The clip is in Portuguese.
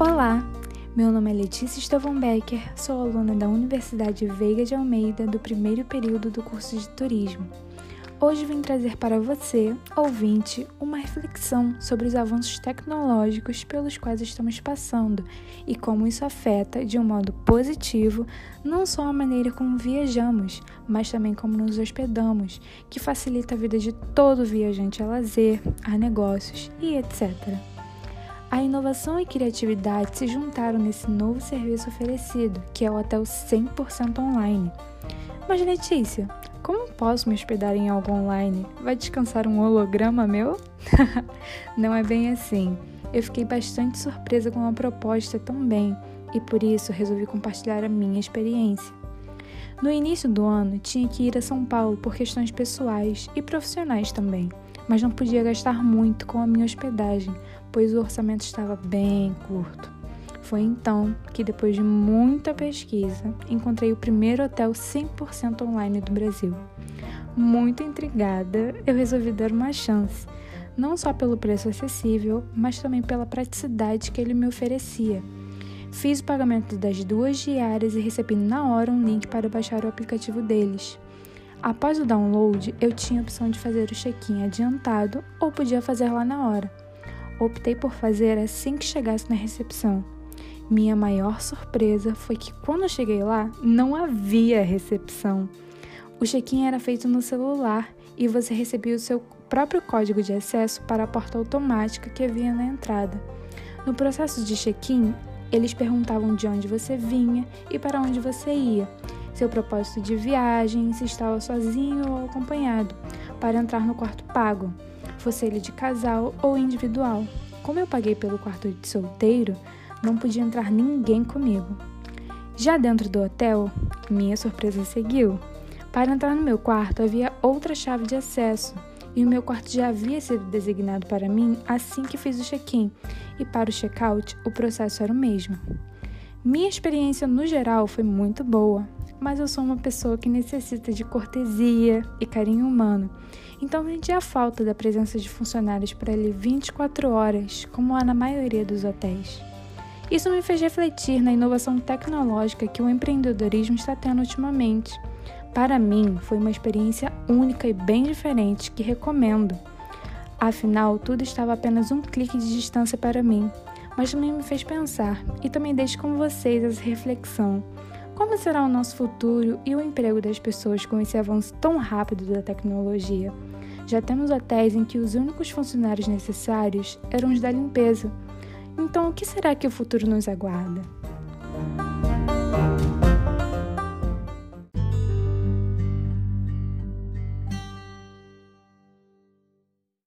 Olá, meu nome é Letícia Estevão Becker, sou aluna da Universidade Veiga de Almeida do primeiro período do curso de Turismo. Hoje vim trazer para você, ouvinte, uma reflexão sobre os avanços tecnológicos pelos quais estamos passando e como isso afeta, de um modo positivo, não só a maneira como viajamos, mas também como nos hospedamos, que facilita a vida de todo viajante a lazer, a negócios e etc. A inovação e criatividade se juntaram nesse novo serviço oferecido, que é o hotel 100% online. Mas Letícia, como posso me hospedar em algo online? Vai descansar um holograma meu? Não é bem assim. Eu fiquei bastante surpresa com a proposta também e por isso resolvi compartilhar a minha experiência. No início do ano, tinha que ir a São Paulo por questões pessoais e profissionais também, mas não podia gastar muito com a minha hospedagem, pois o orçamento estava bem curto. Foi então que, depois de muita pesquisa, encontrei o primeiro hotel 100% online do Brasil. Muito intrigada, eu resolvi dar uma chance, não só pelo preço acessível, mas também pela praticidade que ele me oferecia. Fiz o pagamento das duas diárias e recebi na hora um link para baixar o aplicativo deles. Após o download, eu tinha a opção de fazer o check-in adiantado ou podia fazer lá na hora optei por fazer assim que chegasse na recepção. Minha maior surpresa foi que quando eu cheguei lá, não havia recepção. O check-in era feito no celular e você recebia o seu próprio código de acesso para a porta automática que havia na entrada. No processo de check-in, eles perguntavam de onde você vinha e para onde você ia, seu propósito de viagem, se estava sozinho ou acompanhado, para entrar no quarto pago fosse ele de casal ou individual. Como eu paguei pelo quarto de solteiro, não podia entrar ninguém comigo. Já dentro do hotel, minha surpresa seguiu. Para entrar no meu quarto havia outra chave de acesso e o meu quarto já havia sido designado para mim assim que fiz o check-in, e para o check-out o processo era o mesmo. Minha experiência no geral foi muito boa, mas eu sou uma pessoa que necessita de cortesia e carinho humano. Então senti a falta da presença de funcionários por ali 24 horas, como há na maioria dos hotéis. Isso me fez refletir na inovação tecnológica que o empreendedorismo está tendo ultimamente. Para mim, foi uma experiência única e bem diferente que recomendo. Afinal, tudo estava apenas um clique de distância para mim, mas também me fez pensar e também deixo com vocês essa reflexão. Como será o nosso futuro e o emprego das pessoas com esse avanço tão rápido da tecnologia? Já temos hotéis em que os únicos funcionários necessários eram os da limpeza. Então, o que será que o futuro nos aguarda?